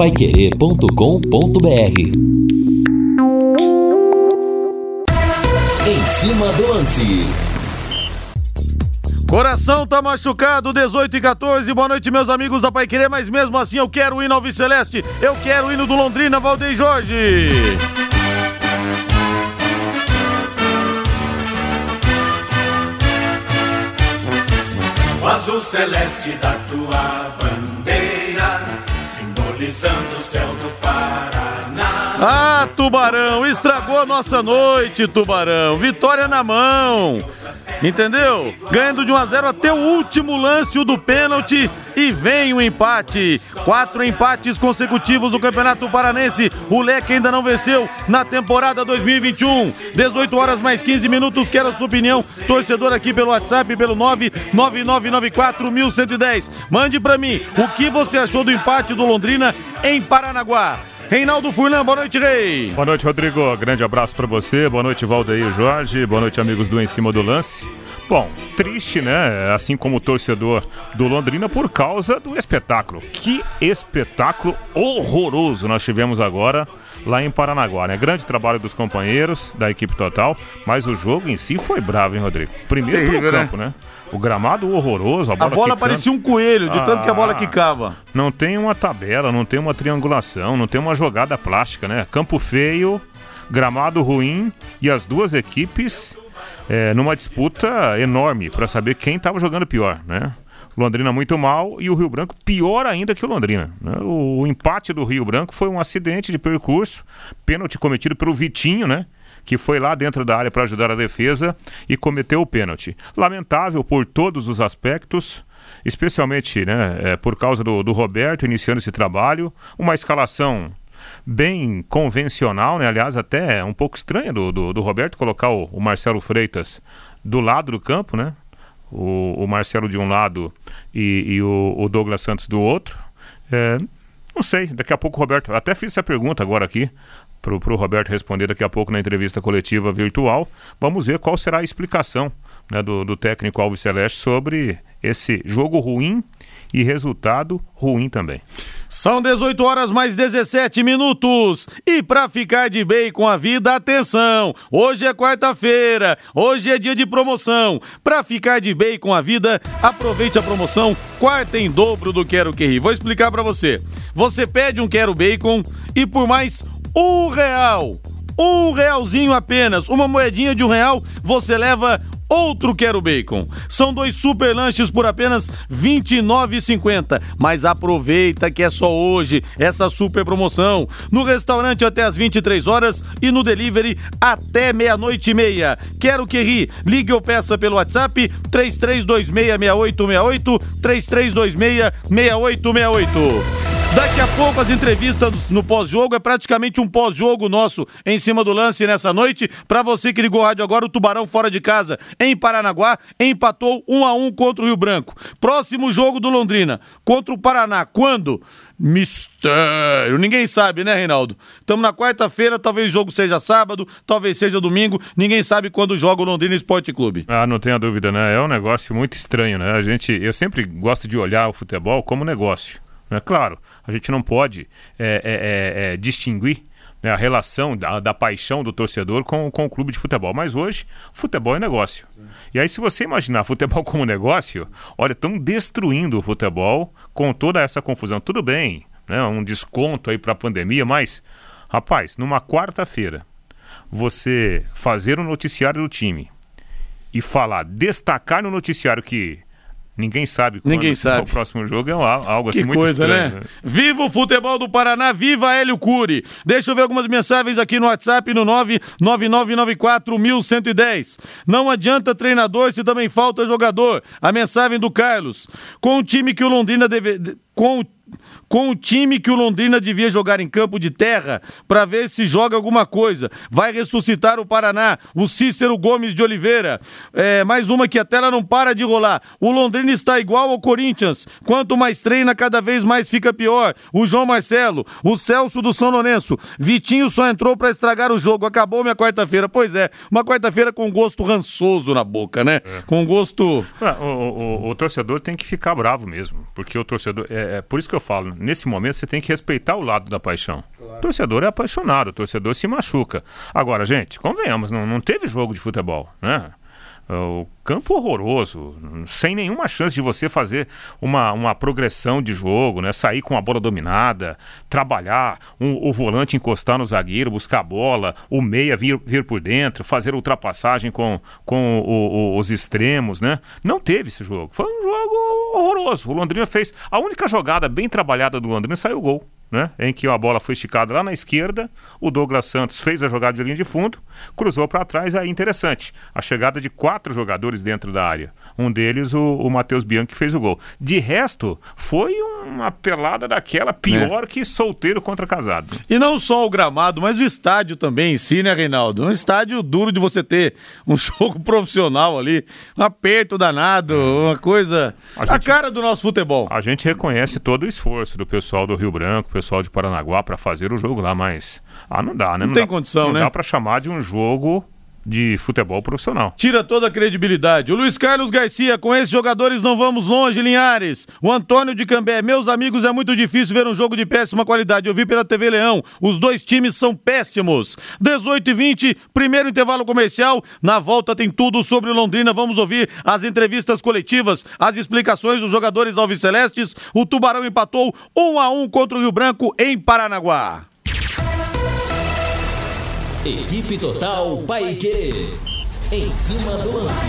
paiquerê.com.br Em cima do lance. Coração tá machucado, 18 e 14. Boa noite, meus amigos da Pai Querer, mas mesmo assim eu quero o hino ao Celeste. Eu quero o hino do Londrina, Valdeir Jorge. O azul celeste da tua bandeira, simbolizando o céu. Ah, Tubarão, estragou a nossa noite, Tubarão. Vitória na mão. Entendeu? Ganhando de 1 a 0 até o último lance, o do pênalti, e vem o empate. Quatro empates consecutivos no Campeonato Paranense. O Leque ainda não venceu na temporada 2021. 18 horas mais 15 minutos. Quero a sua opinião, torcedor aqui pelo WhatsApp, pelo 999941110. Mande para mim o que você achou do empate do Londrina em Paranaguá. Reinaldo Furlan, boa noite, Rei. Boa noite, Rodrigo. Grande abraço para você. Boa noite, Valdeir Jorge. Boa noite, amigos do Em Cima do Lance. Bom, triste, né? Assim como o torcedor do Londrina, por causa do espetáculo. Que espetáculo horroroso nós tivemos agora lá em Paranaguá, né? Grande trabalho dos companheiros, da equipe total, mas o jogo em si foi bravo, hein, Rodrigo? Primeiro Terrível, pelo campo, né? né? O gramado horroroso, a bola, a bola parecia um coelho, de ah, tanto que a bola ah, quicava. Não tem uma tabela, não tem uma triangulação, não tem uma jogada plástica, né? Campo feio, gramado ruim e as duas equipes é, numa disputa enorme para saber quem estava jogando pior, né? Londrina muito mal e o Rio Branco pior ainda que o Londrina. Né? O, o empate do Rio Branco foi um acidente de percurso, pênalti cometido pelo Vitinho, né? que foi lá dentro da área para ajudar a defesa e cometeu o pênalti. Lamentável por todos os aspectos, especialmente né, é, por causa do, do Roberto iniciando esse trabalho, uma escalação bem convencional, né? aliás, até um pouco estranha do, do, do Roberto colocar o, o, Marcelo Freitas do lado do campo, né? O, o Marcelo de um lado e, e o, o, Douglas Santos do outro. É, não sei, daqui a pouco o Roberto. Até fiz essa pergunta agora aqui para o Roberto responder daqui a pouco na entrevista coletiva virtual. Vamos ver qual será a explicação né, do, do técnico Alves Celeste sobre esse jogo ruim e resultado ruim também. São 18 horas mais 17 minutos. E para ficar de bem com a vida, atenção! Hoje é quarta-feira, hoje é dia de promoção. Para ficar de bem com a vida, aproveite a promoção quarta em dobro do Quero Que Ri. Vou explicar para você. Você pede um Quero Bacon e por mais um real. Um realzinho apenas, uma moedinha de um real, você leva outro Quero Bacon. São dois super lanches por apenas R$ 29,50. Mas aproveita que é só hoje essa super promoção. No restaurante até às 23 horas e no delivery até meia-noite e meia. Quero que ri. Ligue ou peça pelo WhatsApp 33266868 33266868. Daqui a pouco as entrevistas no pós-jogo é praticamente um pós-jogo nosso em cima do lance nessa noite. Para você que ligou o rádio agora, o Tubarão fora de casa em Paranaguá empatou 1 a 1 contra o Rio Branco. Próximo jogo do Londrina contra o Paraná. Quando? Mistério. Ninguém sabe, né, Reinaldo? Estamos na quarta-feira, talvez o jogo seja sábado, talvez seja domingo. Ninguém sabe quando joga o Londrina Esporte Clube. Ah, não tenha dúvida, né? É um negócio muito estranho, né? A gente, eu sempre gosto de olhar o futebol como negócio. É claro, a gente não pode é, é, é, é, distinguir né, a relação da, da, paixão do torcedor com, com o clube de futebol. Mas hoje, futebol é negócio. E aí, se você imaginar futebol como negócio, olha, estão destruindo o futebol com toda essa confusão. Tudo bem, né, um desconto aí para a pandemia, mas, rapaz, numa quarta-feira, você fazer o um noticiário do time e falar, destacar no noticiário que Ninguém sabe quando Ninguém sabe. o próximo jogo é algo assim que muito coisa, estranho. Né? Viva o futebol do Paraná, viva Hélio Cury. Deixa eu ver algumas mensagens aqui no WhatsApp no 999941110. Não adianta treinador se também falta jogador. A mensagem do Carlos. Com o time que o Londrina deve com o com o time que o Londrina devia jogar em campo de terra para ver se joga alguma coisa. Vai ressuscitar o Paraná, o Cícero Gomes de Oliveira. É, mais uma que a tela não para de rolar. O Londrina está igual ao Corinthians. Quanto mais treina, cada vez mais fica pior. O João Marcelo, o Celso do São Lourenço. Vitinho só entrou para estragar o jogo. Acabou minha quarta-feira. Pois é, uma quarta-feira com gosto rançoso na boca, né? É. Com gosto. o, o, o, o torcedor tem que ficar bravo mesmo, porque o torcedor. É, é, é, por isso que eu falo, nesse momento você tem que respeitar o lado da paixão. Claro. O torcedor é apaixonado, o torcedor se machuca. Agora, gente, convenhamos, não, não teve jogo de futebol, né? O campo horroroso, sem nenhuma chance de você fazer uma, uma progressão de jogo, né? Sair com a bola dominada, trabalhar, um, o volante encostar no zagueiro, buscar a bola, o meia vir, vir por dentro, fazer ultrapassagem com, com o, o, os extremos, né? Não teve esse jogo. Foi um jogo horroroso. O Londrina fez. A única jogada bem trabalhada do Londrina saiu o gol né, em que a bola foi esticada lá na esquerda, o Douglas Santos fez a jogada de linha de fundo, cruzou para trás, aí interessante, a chegada de quatro jogadores dentro da área. Um deles, o, o Matheus Bianchi, fez o gol. De resto, foi uma pelada daquela pior é. que solteiro contra casado. E não só o gramado, mas o estádio também em si, né, Reinaldo? Um estádio duro de você ter um jogo profissional ali, um aperto danado, é. uma coisa. A, gente, a cara do nosso futebol. A gente reconhece todo o esforço do pessoal do Rio Branco, pessoal de Paranaguá para fazer o jogo lá, mas. Ah, não dá, né? Não, não tem dá, condição, não né? Não dá para chamar de um jogo de futebol profissional. Tira toda a credibilidade. O Luiz Carlos Garcia, com esses jogadores não vamos longe, Linhares. O Antônio de Cambé, meus amigos, é muito difícil ver um jogo de péssima qualidade. Eu vi pela TV Leão, os dois times são péssimos. 18 e 20, primeiro intervalo comercial. Na volta tem tudo sobre Londrina. Vamos ouvir as entrevistas coletivas, as explicações dos jogadores alvicelestes. O Tubarão empatou 1 a 1 contra o Rio Branco em Paranaguá. Equipe Total Paique. Em cima do lance.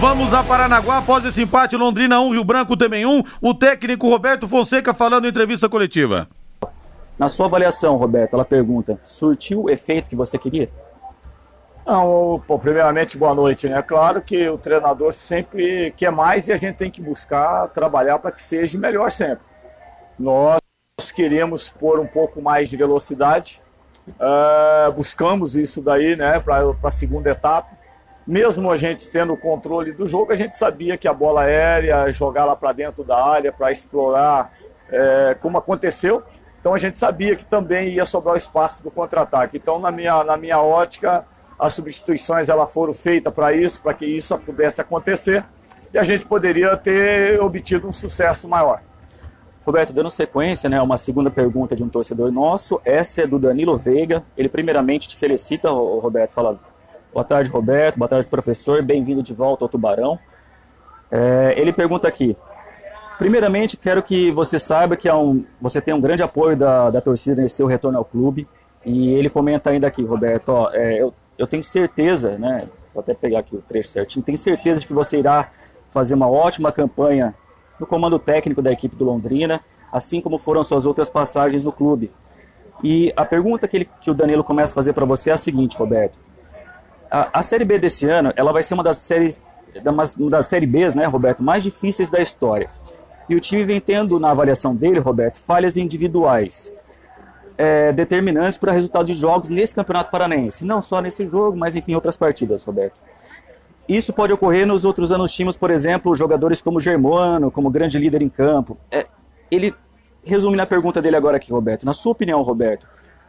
Vamos a Paranaguá após esse empate Londrina 1, Rio Branco também 1. O técnico Roberto Fonseca falando em entrevista coletiva. Na sua avaliação, Roberto, ela pergunta: surtiu o efeito que você queria? Não, pô, primeiramente, boa noite. Né? Claro que o treinador sempre quer mais e a gente tem que buscar trabalhar para que seja melhor sempre. Nós nós queremos pôr um pouco mais de velocidade. Uh, buscamos isso daí né, para a segunda etapa. Mesmo a gente tendo o controle do jogo, a gente sabia que a bola aérea, jogar lá para dentro da área, para explorar, é, como aconteceu. Então a gente sabia que também ia sobrar o espaço do contra-ataque. Então, na minha, na minha ótica, as substituições elas foram feitas para isso, para que isso pudesse acontecer e a gente poderia ter obtido um sucesso maior. Roberto, dando sequência, né, uma segunda pergunta de um torcedor nosso, essa é do Danilo Veiga. Ele primeiramente te felicita, Roberto, fala boa tarde, Roberto, boa tarde, professor, bem-vindo de volta ao Tubarão. É, ele pergunta aqui, primeiramente quero que você saiba que um, você tem um grande apoio da, da torcida nesse seu retorno ao clube, e ele comenta ainda aqui, Roberto, ó, é, eu, eu tenho certeza, né, vou até pegar aqui o trecho certinho, tenho certeza de que você irá fazer uma ótima campanha no comando técnico da equipe do Londrina, assim como foram suas outras passagens no clube. E a pergunta que, ele, que o Danilo começa a fazer para você é a seguinte, Roberto. A, a, Série B desse ano, ela vai ser uma das séries, uma Série Bs, né, Roberto, mais difíceis da história. E o time vem tendo, na avaliação dele, Roberto, falhas individuais é, determinantes para o resultado de jogos nesse Campeonato Paranaense. Não só nesse jogo, mas enfim, outras partidas, Roberto. Isso pode ocorrer nos outros anos times, por exemplo, jogadores como Germano, como grande líder em campo. É, ele resume na pergunta dele agora aqui, Roberto. Na sua opinião, Roberto,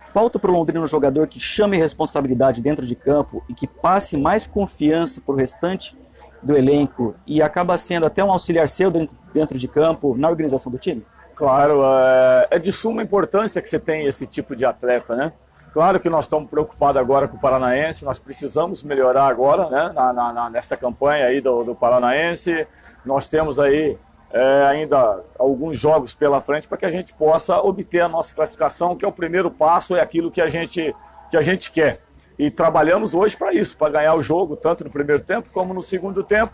falta para o Londrina um jogador que chame responsabilidade dentro de campo e que passe mais confiança para o restante do elenco e acaba sendo até um auxiliar seu dentro de campo na organização do time? Claro, é, é de suma importância que você tenha esse tipo de atleta, né? Claro que nós estamos preocupados agora com o Paranaense, nós precisamos melhorar agora, né, na, na, nessa campanha aí do, do Paranaense. Nós temos aí é, ainda alguns jogos pela frente para que a gente possa obter a nossa classificação, que é o primeiro passo, é aquilo que a gente, que a gente quer. E trabalhamos hoje para isso, para ganhar o jogo, tanto no primeiro tempo como no segundo tempo.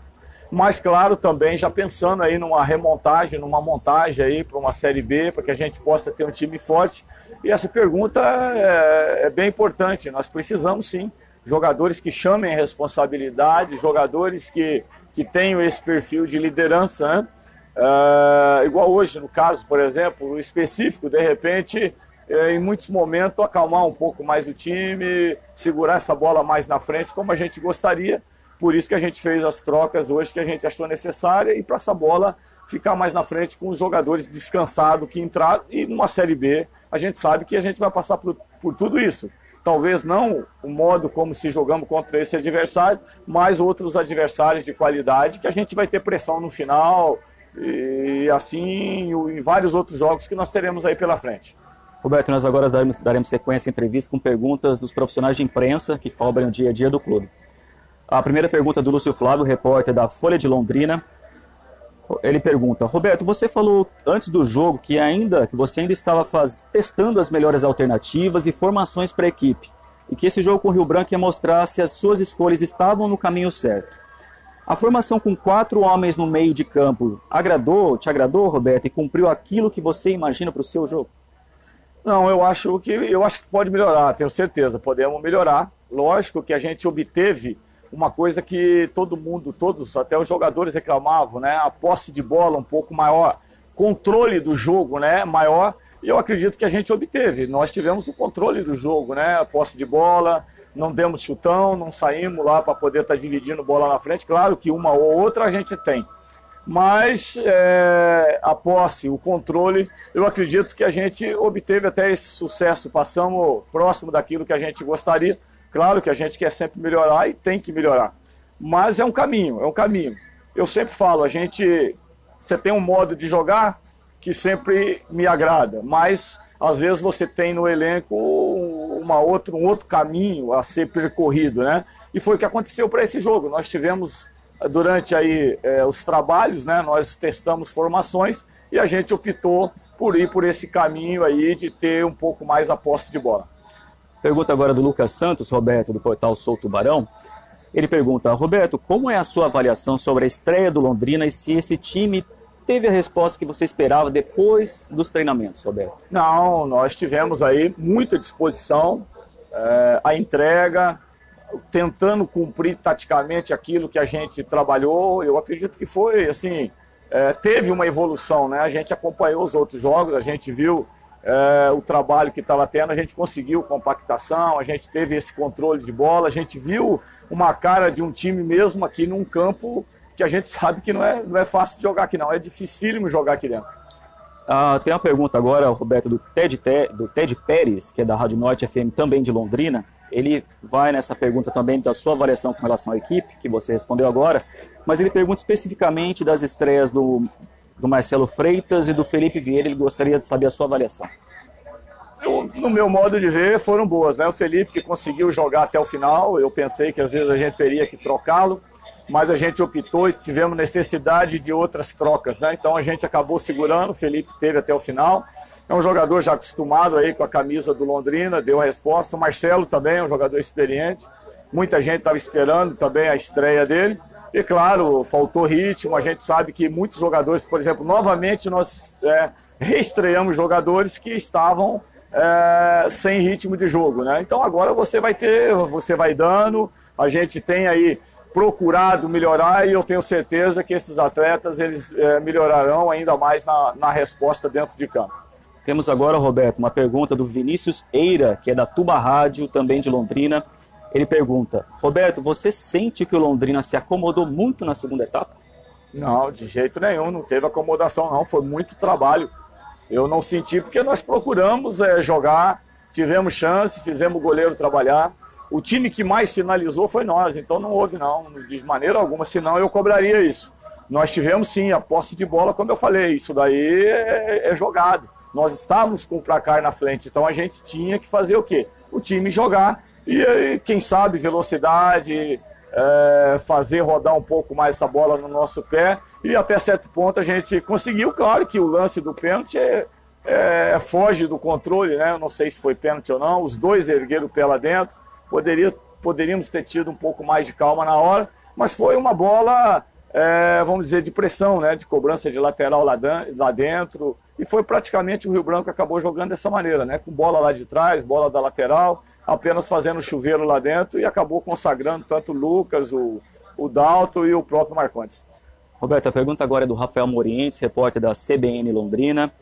Mas, claro, também já pensando aí numa remontagem, numa montagem aí para uma Série B, para que a gente possa ter um time forte e essa pergunta é, é bem importante. Nós precisamos sim jogadores que chamem responsabilidade, jogadores que, que tenham esse perfil de liderança. Né? É, igual hoje, no caso, por exemplo, específico, de repente, é, em muitos momentos, acalmar um pouco mais o time, segurar essa bola mais na frente, como a gente gostaria. Por isso que a gente fez as trocas hoje que a gente achou necessária e para essa bola ficar mais na frente com os jogadores descansados que entraram e numa Série B a gente sabe que a gente vai passar por, por tudo isso. Talvez não o modo como se jogamos contra esse adversário, mas outros adversários de qualidade que a gente vai ter pressão no final E assim em vários outros jogos que nós teremos aí pela frente. Roberto, nós agora daremos, daremos sequência à entrevista com perguntas dos profissionais de imprensa que cobrem o dia a dia do clube. A primeira pergunta é do Lúcio Flávio, repórter da Folha de Londrina. Ele pergunta: Roberto, você falou antes do jogo que ainda que você ainda estava faz, testando as melhores alternativas e formações para a equipe, e que esse jogo com o Rio Branco ia mostrar se as suas escolhas estavam no caminho certo. A formação com quatro homens no meio de campo agradou, te agradou, Roberto, e cumpriu aquilo que você imagina para o seu jogo? Não, eu acho que eu acho que pode melhorar, tenho certeza, podemos melhorar. Lógico que a gente obteve uma coisa que todo mundo, todos, até os jogadores reclamavam, né? A posse de bola um pouco maior, controle do jogo, né? Maior. E eu acredito que a gente obteve. Nós tivemos o controle do jogo, né? A posse de bola, não demos chutão, não saímos lá para poder estar tá dividindo bola na frente. Claro que uma ou outra a gente tem. Mas é, a posse, o controle, eu acredito que a gente obteve até esse sucesso. Passamos próximo daquilo que a gente gostaria Claro que a gente quer sempre melhorar e tem que melhorar. Mas é um caminho, é um caminho. Eu sempre falo, a gente. Você tem um modo de jogar que sempre me agrada, mas às vezes você tem no elenco uma outra, um outro caminho a ser percorrido, né? E foi o que aconteceu para esse jogo. Nós tivemos durante aí é, os trabalhos, né? Nós testamos formações e a gente optou por ir por esse caminho aí de ter um pouco mais a posse de bola. Pergunta agora do Lucas Santos, Roberto, do portal Sou Tubarão. Ele pergunta, Roberto, como é a sua avaliação sobre a estreia do Londrina e se esse time teve a resposta que você esperava depois dos treinamentos, Roberto? Não, nós tivemos aí muita disposição, é, a entrega, tentando cumprir taticamente aquilo que a gente trabalhou. Eu acredito que foi assim, é, teve uma evolução, né? A gente acompanhou os outros jogos, a gente viu é, o trabalho que estava tendo, a gente conseguiu compactação, a gente teve esse controle de bola, a gente viu uma cara de um time mesmo aqui num campo que a gente sabe que não é, não é fácil de jogar aqui não, é dificílimo jogar aqui dentro. Ah, tem uma pergunta agora, Roberto, do Ted, do Ted Pérez, que é da Rádio Norte FM, também de Londrina. Ele vai nessa pergunta também da sua avaliação com relação à equipe, que você respondeu agora, mas ele pergunta especificamente das estreias do do Marcelo Freitas e do Felipe Vieira. Ele gostaria de saber a sua avaliação. Eu, no meu modo de ver, foram boas. Né? O Felipe que conseguiu jogar até o final. Eu pensei que às vezes a gente teria que trocá-lo, mas a gente optou e tivemos necessidade de outras trocas. Né? Então a gente acabou segurando. O Felipe teve até o final. É um jogador já acostumado aí com a camisa do Londrina, deu a resposta. O Marcelo também é um jogador experiente. Muita gente estava esperando também a estreia dele. E claro, faltou ritmo. A gente sabe que muitos jogadores, por exemplo, novamente nós é, reestreamos jogadores que estavam é, sem ritmo de jogo, né? Então agora você vai ter, você vai dando. A gente tem aí procurado melhorar e eu tenho certeza que esses atletas eles é, melhorarão ainda mais na, na resposta dentro de campo. Temos agora, Roberto, uma pergunta do Vinícius Eira, que é da Tuba Rádio, também de Londrina. Ele pergunta: Roberto, você sente que o Londrina se acomodou muito na segunda etapa? Não, de jeito nenhum, não teve acomodação, não. Foi muito trabalho. Eu não senti porque nós procuramos é, jogar, tivemos chance, fizemos o goleiro trabalhar. O time que mais finalizou foi nós, então não houve, não, de maneira alguma, senão eu cobraria isso. Nós tivemos sim a posse de bola, como eu falei, isso daí é, é jogado. Nós estávamos com o placar na frente, então a gente tinha que fazer o quê? O time jogar e aí, quem sabe, velocidade, é, fazer rodar um pouco mais essa bola no nosso pé. E até certo ponto a gente conseguiu. Claro que o lance do pênalti é, é, foge do controle, né? Eu não sei se foi pênalti ou não. Os dois ergueram o pé lá dentro. Poderia, poderíamos ter tido um pouco mais de calma na hora, mas foi uma bola, é, vamos dizer, de pressão, né? De cobrança de lateral lá, lá dentro. E foi praticamente o Rio Branco que acabou jogando dessa maneira, né? Com bola lá de trás, bola da lateral apenas fazendo chuveiro lá dentro e acabou consagrando tanto o Lucas, o, o Dalto e o próprio Marcondes. Roberto, a pergunta agora é do Rafael Morientes, repórter da CBN Londrina.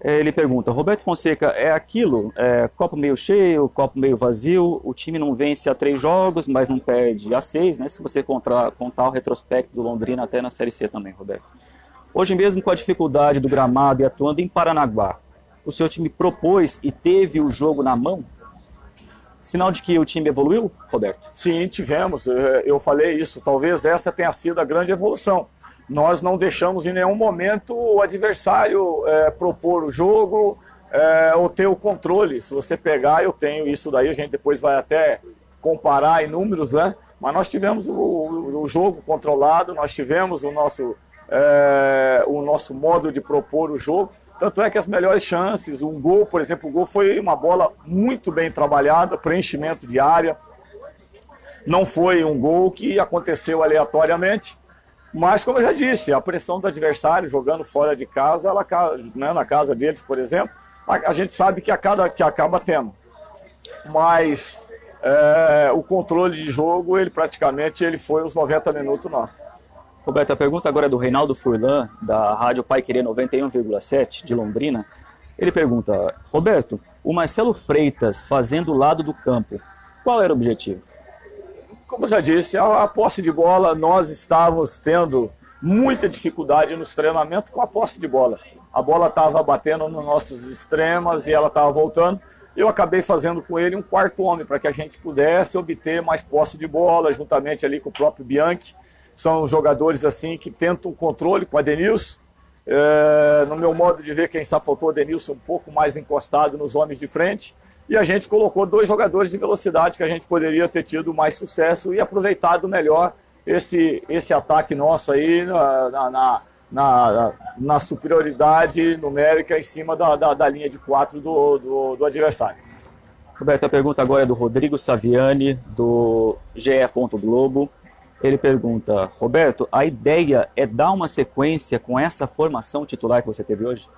Ele pergunta, Roberto Fonseca, é aquilo, é, copo meio cheio, copo meio vazio, o time não vence a três jogos, mas não perde a seis, né? Se você contar, contar o retrospecto do Londrina até na Série C também, Roberto. Hoje mesmo com a dificuldade do gramado e atuando em Paranaguá, o seu time propôs e teve o jogo na mão? Sinal de que o time evoluiu, Roberto? Sim, tivemos. É, eu falei isso. Talvez essa tenha sido a grande evolução. nós não deixamos em nenhum momento o adversário é, propor o jogo é, ou ter o controle. Se você pegar, eu tenho isso daí, a gente depois vai até comparar em números, né? Mas nós tivemos o, o jogo controlado, nós tivemos o nosso, é, o nosso modo de propor o jogo. Tanto é que as melhores chances, um gol, por exemplo, o gol foi uma bola muito bem trabalhada, preenchimento de área. Não foi um gol que aconteceu aleatoriamente, mas como eu já disse, a pressão do adversário jogando fora de casa, ela, né, na casa deles, por exemplo, a, a gente sabe que, a cada, que acaba tendo. Mas é, o controle de jogo, ele praticamente ele foi os 90 minutos nossos. Roberto, a pergunta agora é do Reinaldo Furlan, da Rádio Pai Querer 91,7 de Londrina. Ele pergunta: Roberto, o Marcelo Freitas fazendo o lado do campo, qual era o objetivo? Como já disse, a, a posse de bola, nós estávamos tendo muita dificuldade nos treinamentos com a posse de bola. A bola estava batendo nos nossos extremos e ela estava voltando. Eu acabei fazendo com ele um quarto homem para que a gente pudesse obter mais posse de bola, juntamente ali com o próprio Bianchi são jogadores assim que tentam o controle com a Denilson. É, no meu modo de ver, quem só faltou o Denilson um pouco mais encostado nos homens de frente. E a gente colocou dois jogadores de velocidade que a gente poderia ter tido mais sucesso e aproveitado melhor esse, esse ataque nosso aí na, na, na, na superioridade numérica em cima da, da, da linha de quatro do, do, do adversário. Roberto, a pergunta agora é do Rodrigo Saviani, do GE. Globo. Ele pergunta, Roberto, a ideia é dar uma sequência com essa formação titular que você teve hoje?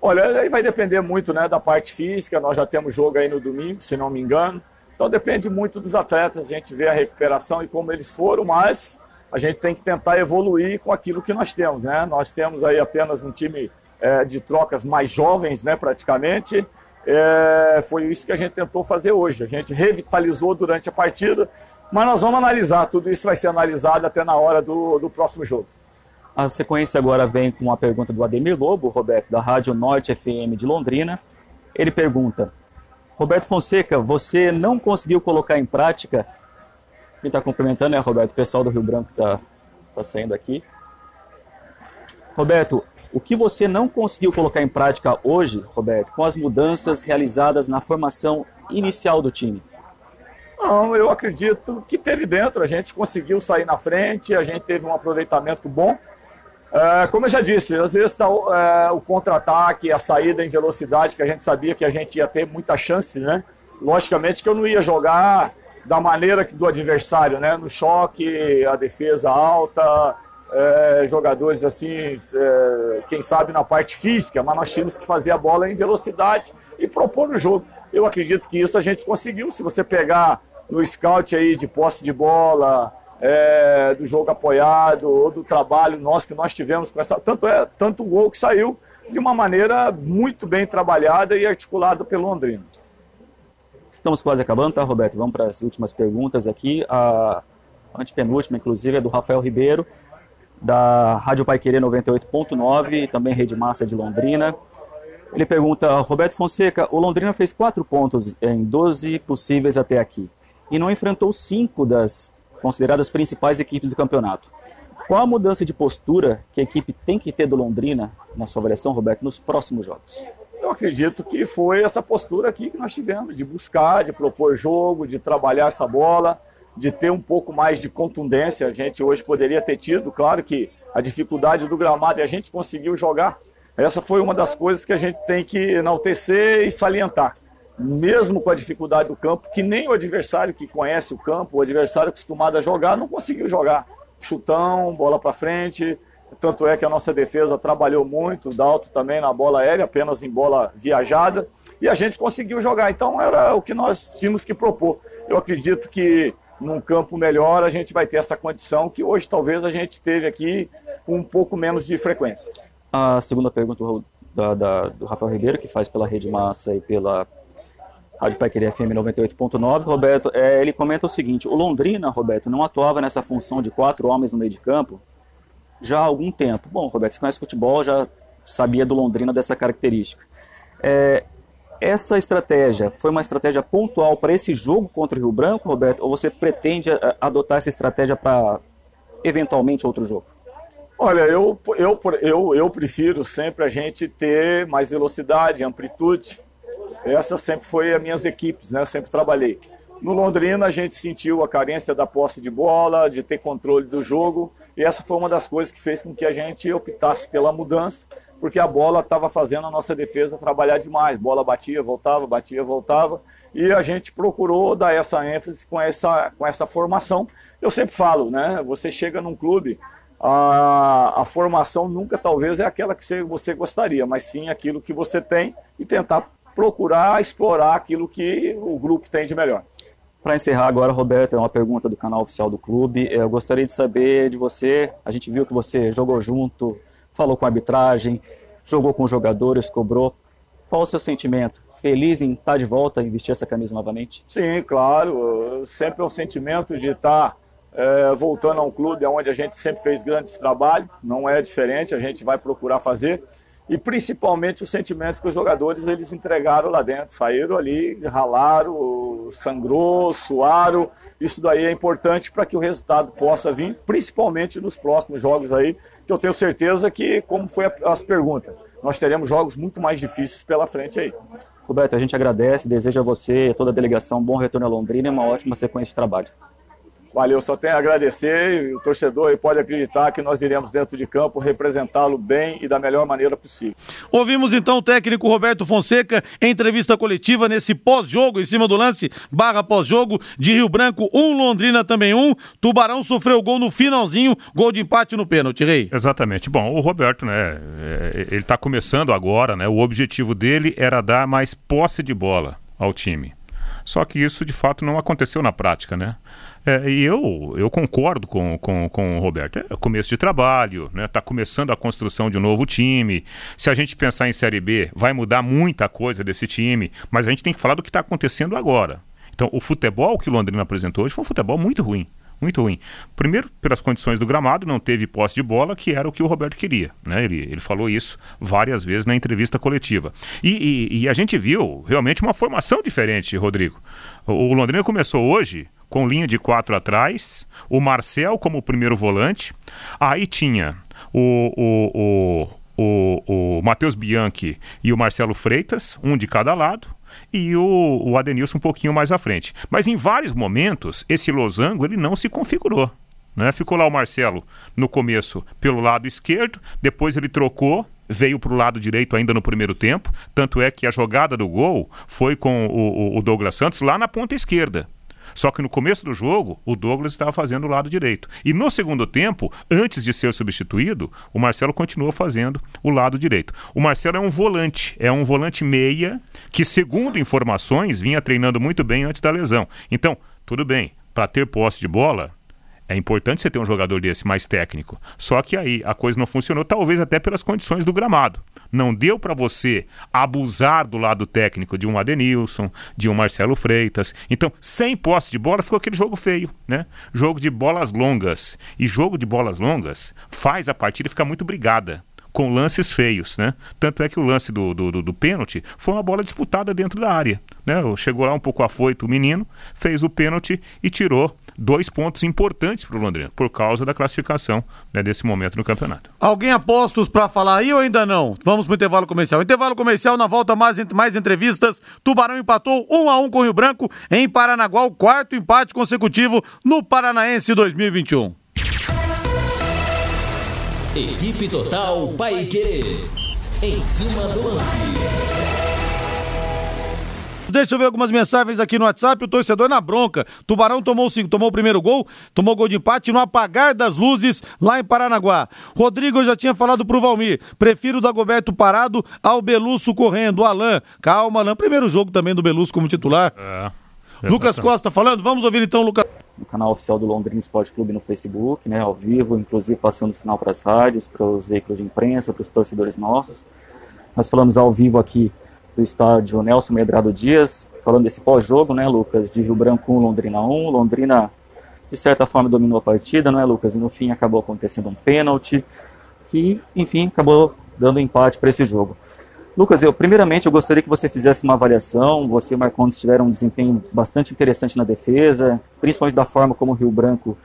Olha, aí vai depender muito né, da parte física. Nós já temos jogo aí no domingo, se não me engano. Então depende muito dos atletas, a gente vê a recuperação e como eles foram, mas a gente tem que tentar evoluir com aquilo que nós temos. Né? Nós temos aí apenas um time é, de trocas mais jovens, né, praticamente. É, foi isso que a gente tentou fazer hoje. A gente revitalizou durante a partida, mas nós vamos analisar, tudo isso vai ser analisado até na hora do, do próximo jogo. A sequência agora vem com uma pergunta do Ademir Lobo, Roberto, da Rádio Norte FM de Londrina. Ele pergunta: Roberto Fonseca, você não conseguiu colocar em prática. Quem está cumprimentando é Roberto, o pessoal do Rio Branco está tá saindo aqui. Roberto, o que você não conseguiu colocar em prática hoje, Roberto, com as mudanças realizadas na formação inicial do time? Não, eu acredito que teve dentro. A gente conseguiu sair na frente, a gente teve um aproveitamento bom. É, como eu já disse, às vezes tá, é, o contra-ataque, a saída em velocidade, que a gente sabia que a gente ia ter muita chance, né? Logicamente que eu não ia jogar da maneira que do adversário, né? No choque, a defesa alta, é, jogadores assim, é, quem sabe na parte física, mas nós tínhamos que fazer a bola em velocidade e propor o jogo. Eu acredito que isso a gente conseguiu. Se você pegar no scout aí de posse de bola, é, do jogo apoiado, ou do trabalho nosso que nós tivemos com essa. Tanto é tanto gol que saiu de uma maneira muito bem trabalhada e articulada pelo Londrina. Estamos quase acabando, tá, Roberto? Vamos para as últimas perguntas aqui. A antepenúltima, inclusive, é do Rafael Ribeiro, da Rádio Pai Querer 98.9, também Rede Massa de Londrina. Ele pergunta, Roberto Fonseca, o Londrina fez quatro pontos em 12 possíveis até aqui e não enfrentou cinco das consideradas principais equipes do campeonato. Qual a mudança de postura que a equipe tem que ter do Londrina, na sua avaliação, Roberto, nos próximos jogos? Eu acredito que foi essa postura aqui que nós tivemos, de buscar, de propor jogo, de trabalhar essa bola, de ter um pouco mais de contundência. A gente hoje poderia ter tido, claro que a dificuldade do gramado e a gente conseguiu jogar. Essa foi uma das coisas que a gente tem que enaltecer e salientar mesmo com a dificuldade do campo, que nem o adversário que conhece o campo, o adversário acostumado a jogar, não conseguiu jogar. Chutão, bola para frente. Tanto é que a nossa defesa trabalhou muito, o Dalto também na bola aérea, apenas em bola viajada, e a gente conseguiu jogar. Então era o que nós tínhamos que propor. Eu acredito que num campo melhor a gente vai ter essa condição que hoje talvez a gente teve aqui com um pouco menos de frequência. A segunda pergunta da, da, do Rafael Ribeiro, que faz pela Rede Massa e pela Rádio Paiqueria FM 98.9, Roberto, é, ele comenta o seguinte, o Londrina, Roberto, não atuava nessa função de quatro homens no meio de campo já há algum tempo. Bom, Roberto, você conhece futebol, já sabia do Londrina dessa característica. É, essa estratégia foi uma estratégia pontual para esse jogo contra o Rio Branco, Roberto, ou você pretende adotar essa estratégia para eventualmente outro jogo? Olha, eu, eu, eu, eu prefiro sempre a gente ter mais velocidade, amplitude. Essa sempre foi as minhas equipes, né? Eu sempre trabalhei. No Londrina a gente sentiu a carência da posse de bola, de ter controle do jogo, e essa foi uma das coisas que fez com que a gente optasse pela mudança, porque a bola estava fazendo a nossa defesa trabalhar demais. Bola batia, voltava, batia, voltava, e a gente procurou dar essa ênfase com essa, com essa formação. Eu sempre falo, né? Você chega num clube, a, a formação nunca talvez é aquela que você gostaria, mas sim aquilo que você tem e tentar procurar explorar aquilo que o grupo tem de melhor. Para encerrar agora, Roberto, é uma pergunta do canal oficial do clube. Eu gostaria de saber de você. A gente viu que você jogou junto, falou com a arbitragem, jogou com os jogadores, cobrou. Qual o seu sentimento? Feliz em estar de volta e vestir essa camisa novamente? Sim, claro. Sempre é um sentimento de estar é, voltando a um clube onde a gente sempre fez grandes trabalhos, não é diferente, a gente vai procurar fazer. E principalmente o sentimento que os jogadores eles entregaram lá dentro, saíram ali, ralaram, sangrou, suaram. Isso daí é importante para que o resultado possa vir, principalmente nos próximos jogos aí, que eu tenho certeza que, como foi as perguntas, nós teremos jogos muito mais difíceis pela frente aí. Roberto, a gente agradece, deseja a você e a toda a delegação um bom retorno a Londrina e uma ótima sequência de trabalho. Valeu, só tenho a agradecer e o torcedor pode acreditar que nós iremos dentro de campo representá-lo bem e da melhor maneira possível. Ouvimos então o técnico Roberto Fonseca em entrevista coletiva nesse pós-jogo, em cima do lance, barra pós-jogo, de Rio Branco, um, Londrina também um, Tubarão sofreu gol no finalzinho, gol de empate no pênalti, Rei. Exatamente. Bom, o Roberto, né, é, ele está começando agora, né, o objetivo dele era dar mais posse de bola ao time. Só que isso de fato não aconteceu na prática, né? É, e eu, eu concordo com, com, com o Roberto. É começo de trabalho, né? Está começando a construção de um novo time. Se a gente pensar em Série B, vai mudar muita coisa desse time, mas a gente tem que falar do que está acontecendo agora. Então, o futebol que o Londrina apresentou hoje foi um futebol muito ruim muito ruim. Primeiro, pelas condições do gramado, não teve posse de bola, que era o que o Roberto queria. Né? Ele, ele falou isso várias vezes na entrevista coletiva. E, e, e a gente viu realmente uma formação diferente, Rodrigo. O, o Londrina começou hoje com linha de quatro atrás, o Marcel como primeiro volante, aí tinha o, o, o, o, o Matheus Bianchi e o Marcelo Freitas, um de cada lado, e o, o Adenilson um pouquinho mais à frente. Mas em vários momentos, esse losango ele não se configurou. Né? Ficou lá o Marcelo no começo pelo lado esquerdo, depois ele trocou, veio para o lado direito ainda no primeiro tempo. Tanto é que a jogada do gol foi com o, o Douglas Santos lá na ponta esquerda. Só que no começo do jogo, o Douglas estava fazendo o lado direito. E no segundo tempo, antes de ser substituído, o Marcelo continuou fazendo o lado direito. O Marcelo é um volante, é um volante meia que, segundo informações, vinha treinando muito bem antes da lesão. Então, tudo bem, para ter posse de bola, é importante você ter um jogador desse mais técnico. Só que aí a coisa não funcionou, talvez até pelas condições do gramado. Não deu para você abusar do lado técnico de um Adenilson, de um Marcelo Freitas. Então, sem posse de bola, ficou aquele jogo feio, né? Jogo de bolas longas. E jogo de bolas longas faz a partida ficar muito brigada com lances feios, né? Tanto é que o lance do, do, do, do pênalti foi uma bola disputada dentro da área, né? Chegou lá um pouco afoito o menino, fez o pênalti e tirou dois pontos importantes para o Londrina, por causa da classificação né, desse momento no campeonato. Alguém apostos para falar aí ou ainda não? Vamos para o intervalo comercial. Intervalo comercial, na volta mais, mais entrevistas. Tubarão empatou 1 um a 1 um com o Rio Branco em Paranaguá, o quarto empate consecutivo no Paranaense 2021. Equipe Total Paique. Em cima do lance. Deixa eu ver algumas mensagens aqui no WhatsApp. O torcedor na bronca. Tubarão tomou, tomou o primeiro gol, tomou gol de empate no apagar das luzes lá em Paranaguá. Rodrigo, eu já tinha falado pro Valmir. Prefiro o Dagoberto parado ao Belusso correndo. Alan, calma, Alan. Primeiro jogo também do Belusso como titular. É. Lucas Costa falando. Vamos ouvir então, Lucas. No canal oficial do Londrina Esporte Clube no Facebook, né, ao vivo, inclusive passando sinal para as rádios, para os veículos de imprensa, para os torcedores nossos. Nós falamos ao vivo aqui do estádio Nelson Medrado Dias, falando desse pós-jogo, né, Lucas, de Rio Branco 1, Londrina 1. Londrina, de certa forma, dominou a partida, não é, Lucas? E no fim acabou acontecendo um pênalti, que, enfim, acabou dando empate para esse jogo. Lucas, eu primeiramente eu gostaria que você fizesse uma avaliação. Você e o Marcondes tiveram um desempenho bastante interessante na defesa, principalmente da forma como o Rio Branco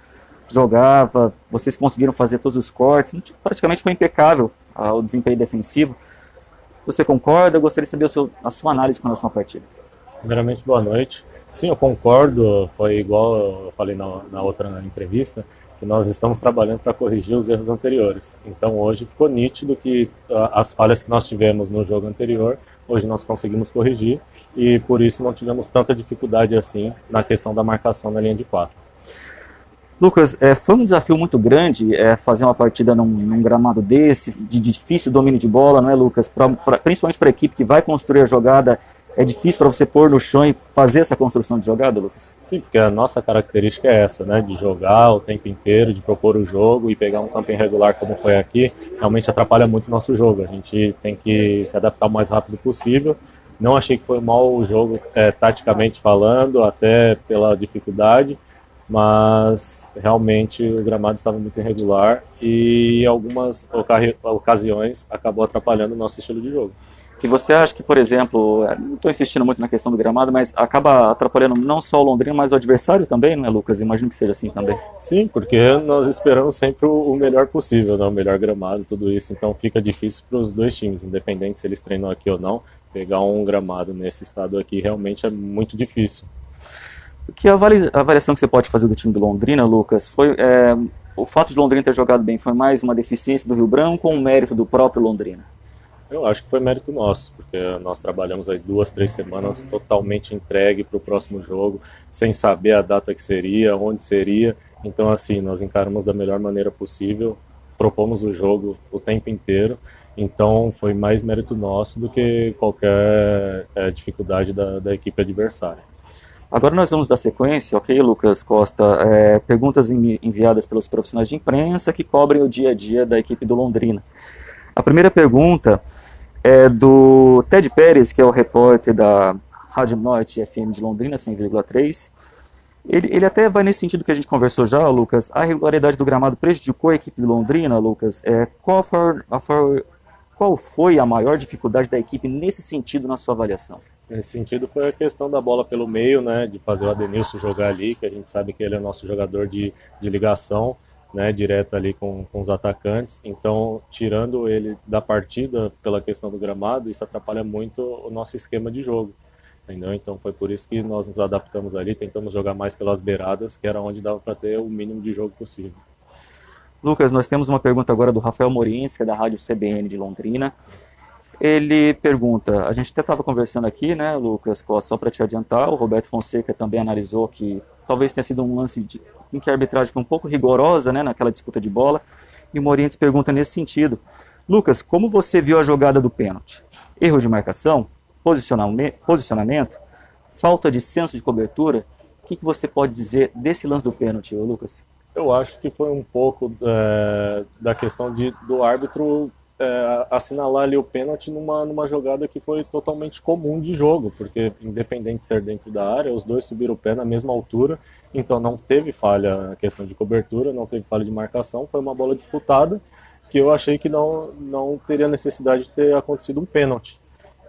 jogava, vocês conseguiram fazer todos os cortes, praticamente foi impecável ah, o desempenho defensivo. Você concorda? Eu gostaria de saber seu, a sua análise com relação à partida. Primeiramente, boa noite. Sim, eu concordo. Foi igual eu falei na, na outra entrevista, nós estamos trabalhando para corrigir os erros anteriores. Então, hoje ficou nítido que uh, as falhas que nós tivemos no jogo anterior, hoje nós conseguimos corrigir e por isso não tivemos tanta dificuldade assim na questão da marcação na linha de quatro. Lucas, é, foi um desafio muito grande é, fazer uma partida num, num, gramado desse, de difícil domínio de bola, não é, Lucas? Pra, pra, principalmente para a equipe que vai construir a jogada, é difícil para você pôr no chão e fazer essa construção de jogada, Lucas? Sim, porque a nossa característica é essa, né? De jogar o tempo inteiro, de propor o jogo e pegar um campo irregular como foi aqui, realmente atrapalha muito o nosso jogo. A gente tem que se adaptar o mais rápido possível. Não achei que foi mal o jogo, é, taticamente falando, até pela dificuldade mas realmente o gramado estava muito irregular e em algumas ocasiões acabou atrapalhando o nosso estilo de jogo. E você acha que, por exemplo, é, não estou insistindo muito na questão do gramado, mas acaba atrapalhando não só o Londrina, mas o adversário também, não é, Lucas? Imagino que seja assim também. Sim, porque nós esperamos sempre o melhor possível, né? o melhor gramado, tudo isso. Então fica difícil para os dois times, independente se eles treinam aqui ou não. Pegar um gramado nesse estado aqui realmente é muito difícil. Que a avaliação que você pode fazer do time do Londrina, Lucas, foi é, o fato de Londrina ter jogado bem foi mais uma deficiência do Rio Branco ou um mérito do próprio Londrina? Eu acho que foi mérito nosso, porque nós trabalhamos aí duas, três semanas totalmente entregue para o próximo jogo, sem saber a data que seria, onde seria. Então, assim, nós encaramos da melhor maneira possível, propomos o jogo o tempo inteiro. Então, foi mais mérito nosso do que qualquer é, dificuldade da, da equipe adversária. Agora nós vamos dar sequência, ok, Lucas Costa? É, perguntas enviadas pelos profissionais de imprensa que cobrem o dia a dia da equipe do Londrina. A primeira pergunta é do Ted Pérez, que é o repórter da Rádio Norte FM de Londrina, 100,3. Ele, ele até vai nesse sentido que a gente conversou já, Lucas. A regularidade do gramado prejudicou a equipe de Londrina, Lucas? É, qual, for, for, qual foi a maior dificuldade da equipe nesse sentido na sua avaliação? Nesse sentido foi a questão da bola pelo meio, né, de fazer o Adenilson jogar ali, que a gente sabe que ele é nosso jogador de, de ligação, né, direto ali com, com os atacantes. Então, tirando ele da partida pela questão do gramado, isso atrapalha muito o nosso esquema de jogo. Entendeu? Então foi por isso que nós nos adaptamos ali, tentamos jogar mais pelas beiradas, que era onde dava para ter o mínimo de jogo possível. Lucas, nós temos uma pergunta agora do Rafael Morins, que é da Rádio CBN de Londrina. Ele pergunta, a gente até estava conversando aqui, né, Lucas Costa, só para te adiantar, o Roberto Fonseca também analisou que talvez tenha sido um lance de, em que a arbitragem foi um pouco rigorosa, né, naquela disputa de bola, e o Morientes pergunta nesse sentido. Lucas, como você viu a jogada do pênalti? Erro de marcação? Posicionamento? falta de senso de cobertura? O que, que você pode dizer desse lance do pênalti, Lucas? Eu acho que foi um pouco é, da questão de, do árbitro é, assinalar ali o pênalti numa, numa jogada que foi totalmente comum de jogo, porque independente de ser dentro da área, os dois subiram o pé na mesma altura, então não teve falha na questão de cobertura, não teve falha de marcação, foi uma bola disputada que eu achei que não, não teria necessidade de ter acontecido um pênalti.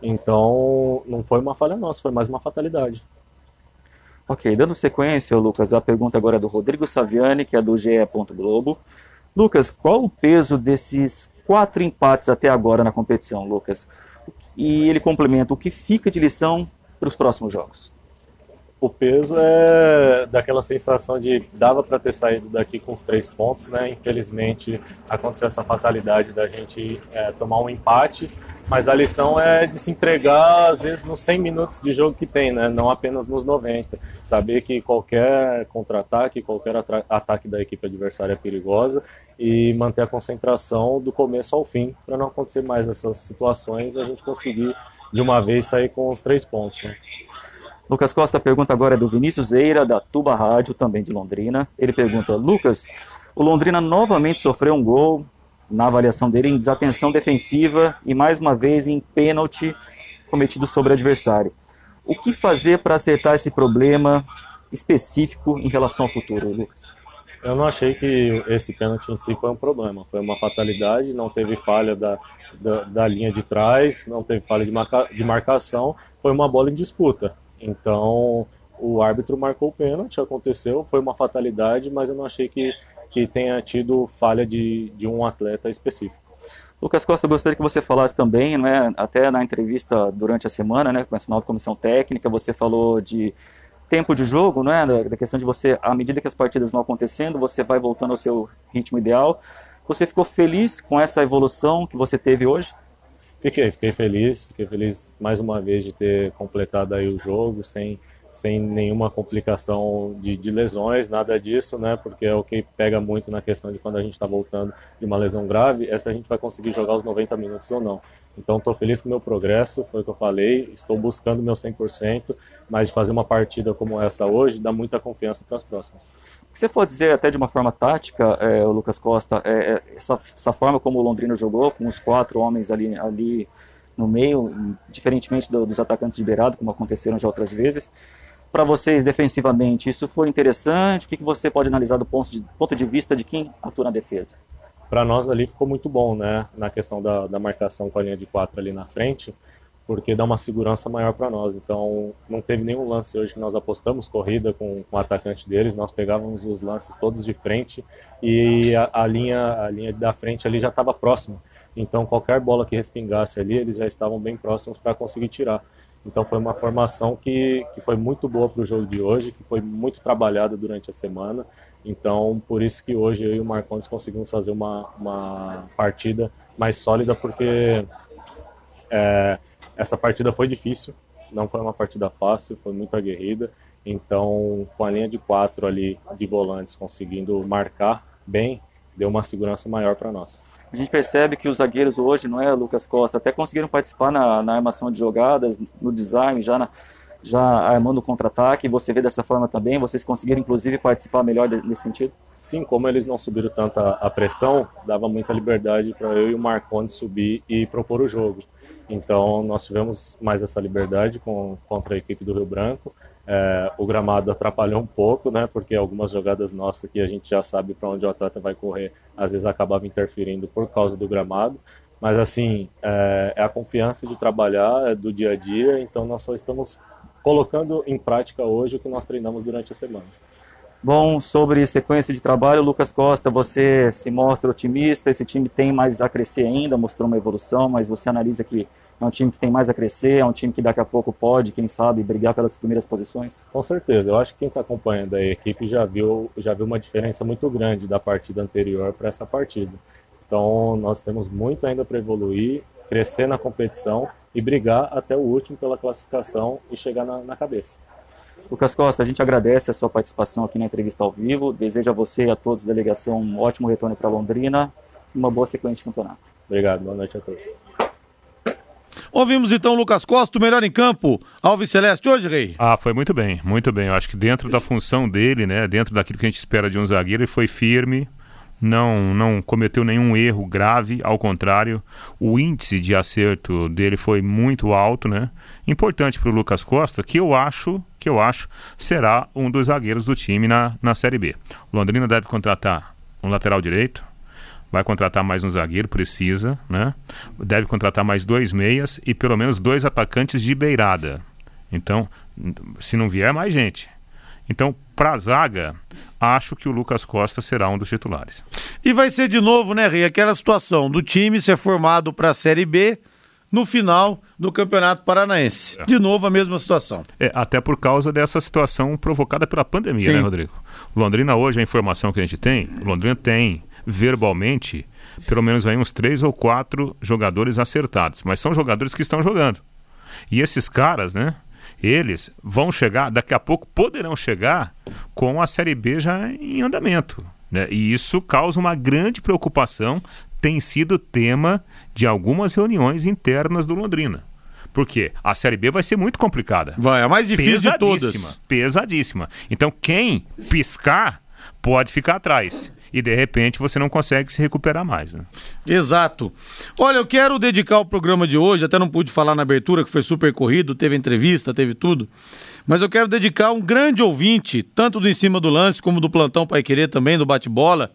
Então não foi uma falha nossa, foi mais uma fatalidade. Ok, dando sequência, Lucas, a pergunta agora é do Rodrigo Saviani, que é do GE. Globo. Lucas, qual o peso desses quatro empates até agora na competição, Lucas? E ele complementa o que fica de lição para os próximos jogos. O peso é daquela sensação de dava para ter saído daqui com os três pontos, né? Infelizmente aconteceu essa fatalidade da gente é, tomar um empate mas a lição é de se entregar, às vezes, nos 100 minutos de jogo que tem, né? não apenas nos 90. Saber que qualquer contra-ataque, qualquer ataque da equipe adversária é perigosa e manter a concentração do começo ao fim, para não acontecer mais essas situações a gente conseguir, de uma vez, sair com os três pontos. Né? Lucas Costa pergunta agora é do Vinícius Eira, da Tuba Rádio, também de Londrina. Ele pergunta: Lucas, o Londrina novamente sofreu um gol na avaliação dele em desatenção defensiva e mais uma vez em pênalti cometido sobre o adversário. O que fazer para acertar esse problema específico em relação ao futuro, Lucas? Eu não achei que esse pênalti em si foi um problema. Foi uma fatalidade, não teve falha da, da, da linha de trás, não teve falha de, marca, de marcação, foi uma bola em disputa. Então, o, árbitro marcou o pênalti, aconteceu, foi uma fatalidade, mas eu não achei que, que tenha tido falha de, de um atleta específico. Lucas Costa, eu gostaria que você falasse também, né, até na entrevista durante a semana, né, com essa nova comissão técnica, você falou de tempo de jogo, né, da questão de você, à medida que as partidas vão acontecendo, você vai voltando ao seu ritmo ideal. Você ficou feliz com essa evolução que você teve hoje? Fiquei, fiquei feliz, fiquei feliz mais uma vez de ter completado aí o jogo sem sem nenhuma complicação de, de, lesões, nada disso, né? Porque é o que pega muito na questão de quando a gente está voltando de uma lesão grave, é se a gente vai conseguir jogar os 90 minutos ou não. Então, estou feliz com o meu progresso, foi o que eu falei, estou buscando meu 100%, mas fazer uma partida como essa hoje dá muita confiança para as próximas. Você pode dizer até de uma forma tática, é, o Lucas Costa, é, essa, essa, forma como o Londrina jogou, com os quatro homens ali, ali no meio, diferentemente do, dos atacantes de beirado, como aconteceram já outras vezes, para vocês defensivamente, isso foi interessante? O que, que você pode analisar do ponto de, ponto de vista de quem atua na defesa? Para nós ali ficou muito bom, né? Na questão da, da marcação com a linha de quatro ali na frente, porque dá uma segurança maior para nós. Então, não teve nenhum lance hoje que nós apostamos corrida com, com o atacante deles, nós pegávamos os lances todos de frente e a, a linha, a linha da frente ali já estava próxima. Então, qualquer bola que respingasse ali, eles já estavam bem próximos para conseguir tirar. Então foi uma formação que, que foi muito boa para o jogo de hoje, que foi muito trabalhada durante a semana. Então por isso que hoje eu e o Marcondes conseguimos fazer uma, uma partida mais sólida, porque é, essa partida foi difícil, não foi uma partida fácil, foi muito aguerrida. Então com a linha de quatro ali de volantes conseguindo marcar bem, deu uma segurança maior para nós. A gente percebe que os zagueiros hoje, não é, Lucas Costa, até conseguiram participar na, na armação de jogadas, no design, já, na, já armando o contra-ataque. Você vê dessa forma também? Vocês conseguiram, inclusive, participar melhor nesse sentido? Sim, como eles não subiram tanta a pressão, dava muita liberdade para eu e o Marcondes subir e propor o jogo. Então, nós tivemos mais essa liberdade com, contra a equipe do Rio Branco. É, o gramado atrapalhou um pouco, né? Porque algumas jogadas nossas que a gente já sabe para onde o atleta vai correr, às vezes acabava interferindo por causa do gramado. Mas assim, é, é a confiança de trabalhar, é do dia a dia. Então nós só estamos colocando em prática hoje o que nós treinamos durante a semana. Bom, sobre sequência de trabalho, Lucas Costa, você se mostra otimista, esse time tem mais a crescer ainda, mostrou uma evolução, mas você analisa que é um time que tem mais a crescer, é um time que daqui a pouco pode, quem sabe, brigar pelas primeiras posições? Com certeza, eu acho que quem está acompanhando a equipe já viu, já viu uma diferença muito grande da partida anterior para essa partida. Então nós temos muito ainda para evoluir, crescer na competição e brigar até o último pela classificação e chegar na, na cabeça. Lucas Costa, a gente agradece a sua participação aqui na entrevista ao vivo. Desejo a você e a todos da delegação um ótimo retorno para Londrina e uma boa sequência de campeonato. Obrigado, boa noite a todos. Ouvimos então o Lucas Costa, o melhor em campo, Alves Celeste hoje, Rei? Ah, foi muito bem, muito bem. Eu acho que dentro da função dele, né, dentro daquilo que a gente espera de um zagueiro, ele foi firme, não, não cometeu nenhum erro grave, ao contrário, o índice de acerto dele foi muito alto, né? Importante para o Lucas Costa, que eu acho, que eu acho, será um dos zagueiros do time na, na Série B. O Londrina deve contratar um lateral direito, vai contratar mais um zagueiro, precisa, né? Deve contratar mais dois meias e pelo menos dois atacantes de beirada. Então, se não vier, mais gente. Então, para a zaga, acho que o Lucas Costa será um dos titulares. E vai ser de novo, né, Rei, aquela situação do time ser formado para a Série B no final do Campeonato Paranaense. É. De novo a mesma situação. É, até por causa dessa situação provocada pela pandemia, Sim. né, Rodrigo? Londrina hoje, a informação que a gente tem, Londrina tem verbalmente pelo menos aí uns três ou quatro jogadores acertados, mas são jogadores que estão jogando. E esses caras, né? Eles vão chegar, daqui a pouco poderão chegar com a Série B já em andamento. Né? E isso causa uma grande preocupação, tem sido tema de algumas reuniões internas do Londrina. Porque a Série B vai ser muito complicada. Vai, a mais difícil de todas. Pesadíssima. Então quem piscar pode ficar atrás e de repente você não consegue se recuperar mais. Né? Exato. Olha, eu quero dedicar o programa de hoje, até não pude falar na abertura, que foi super corrido, teve entrevista, teve tudo, mas eu quero dedicar um grande ouvinte, tanto do Em Cima do Lance como do Plantão Pai Querer também, do Bate-Bola,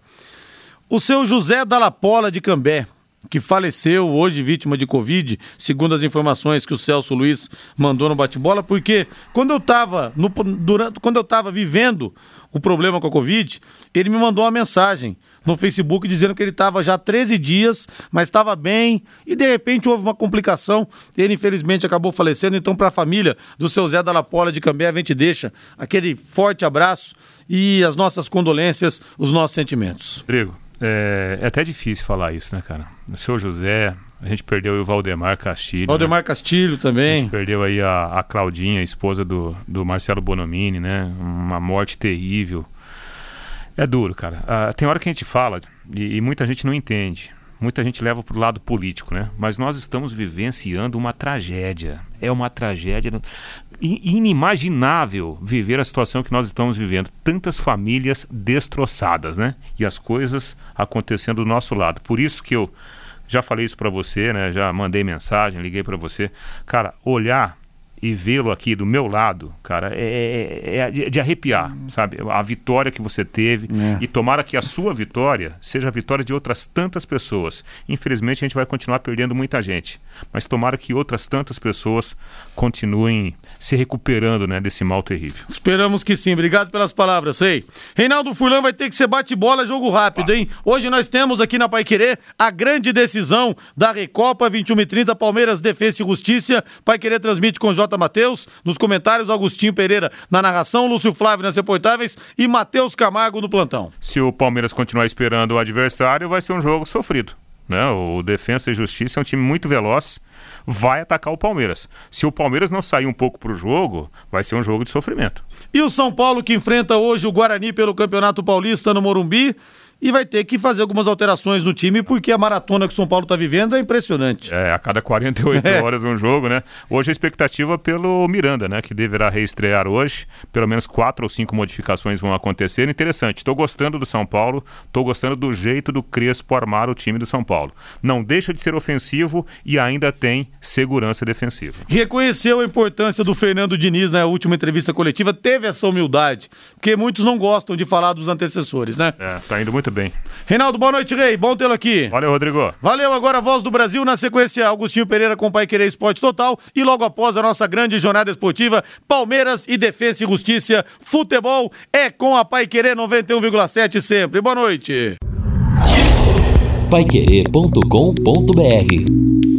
o seu José Dalapola de Cambé. Que faleceu hoje vítima de Covid, segundo as informações que o Celso Luiz mandou no bate-bola, porque quando eu estava durante quando eu estava vivendo o problema com a Covid, ele me mandou uma mensagem no Facebook dizendo que ele estava já 13 dias, mas estava bem e de repente houve uma complicação. Ele infelizmente acabou falecendo. Então, para a família do seu Zé da Lapola de Cambé, a gente deixa aquele forte abraço e as nossas condolências, os nossos sentimentos. Rodrigo, é, é até difícil falar isso, né, cara? O seu José, a gente perdeu o Valdemar Castilho. Valdemar né? Castilho também. A gente perdeu aí a, a Claudinha, a esposa do, do Marcelo Bonomini, né? Uma morte terrível. É duro, cara. Ah, tem hora que a gente fala e, e muita gente não entende. Muita gente leva para o lado político, né? Mas nós estamos vivenciando uma tragédia. É uma tragédia inimaginável viver a situação que nós estamos vivendo. Tantas famílias destroçadas, né? E as coisas acontecendo do nosso lado. Por isso que eu já falei isso para você, né? Já mandei mensagem, liguei para você. Cara, olhar e vê-lo aqui do meu lado, cara, é, é, é de, de, arrepiar, sabe? A vitória que você teve é. e tomara que a sua vitória seja a vitória de outras tantas pessoas. Infelizmente a gente vai continuar perdendo muita gente, mas tomara que outras tantas pessoas continuem se recuperando, né, desse mal terrível. Esperamos que sim. Obrigado pelas palavras, sei. Reinaldo Furlan vai ter que ser bate-bola, jogo rápido, hein? Hoje nós temos aqui na Pai Querer a grande decisão da Recopa 21 e 30 Palmeiras Defesa e Justiça. Pai Querer transmite com J J. Matheus, nos comentários, Augustinho Pereira na narração, Lúcio Flávio nas reportáveis e Matheus Camargo no plantão. Se o Palmeiras continuar esperando o adversário, vai ser um jogo sofrido. Né? O Defensa e Justiça é um time muito veloz, vai atacar o Palmeiras. Se o Palmeiras não sair um pouco para o jogo, vai ser um jogo de sofrimento. E o São Paulo que enfrenta hoje o Guarani pelo Campeonato Paulista no Morumbi e vai ter que fazer algumas alterações no time, porque a maratona que o São Paulo está vivendo é impressionante. É, a cada 48 é. horas um jogo, né? Hoje a expectativa pelo Miranda, né? Que deverá reestrear hoje. Pelo menos quatro ou cinco modificações vão acontecer. Interessante. Estou gostando do São Paulo, estou gostando do jeito do Crespo armar o time do São Paulo. Não deixa de ser ofensivo e ainda tem segurança defensiva. Reconheceu a importância do Fernando Diniz na última entrevista coletiva, teve essa humildade, porque muitos não gostam de falar dos antecessores, né? É, tá indo muito muito bem. Reinaldo, boa noite, Rei. Bom tê-lo aqui. Valeu, Rodrigo. Valeu, agora a voz do Brasil na sequência. Augustinho Pereira com o Pai Querer Esporte Total. E logo após a nossa grande jornada esportiva, Palmeiras e Defesa e Justiça. Futebol é com a Pai Querer 91,7 sempre. Boa noite. Paiquerê.com.br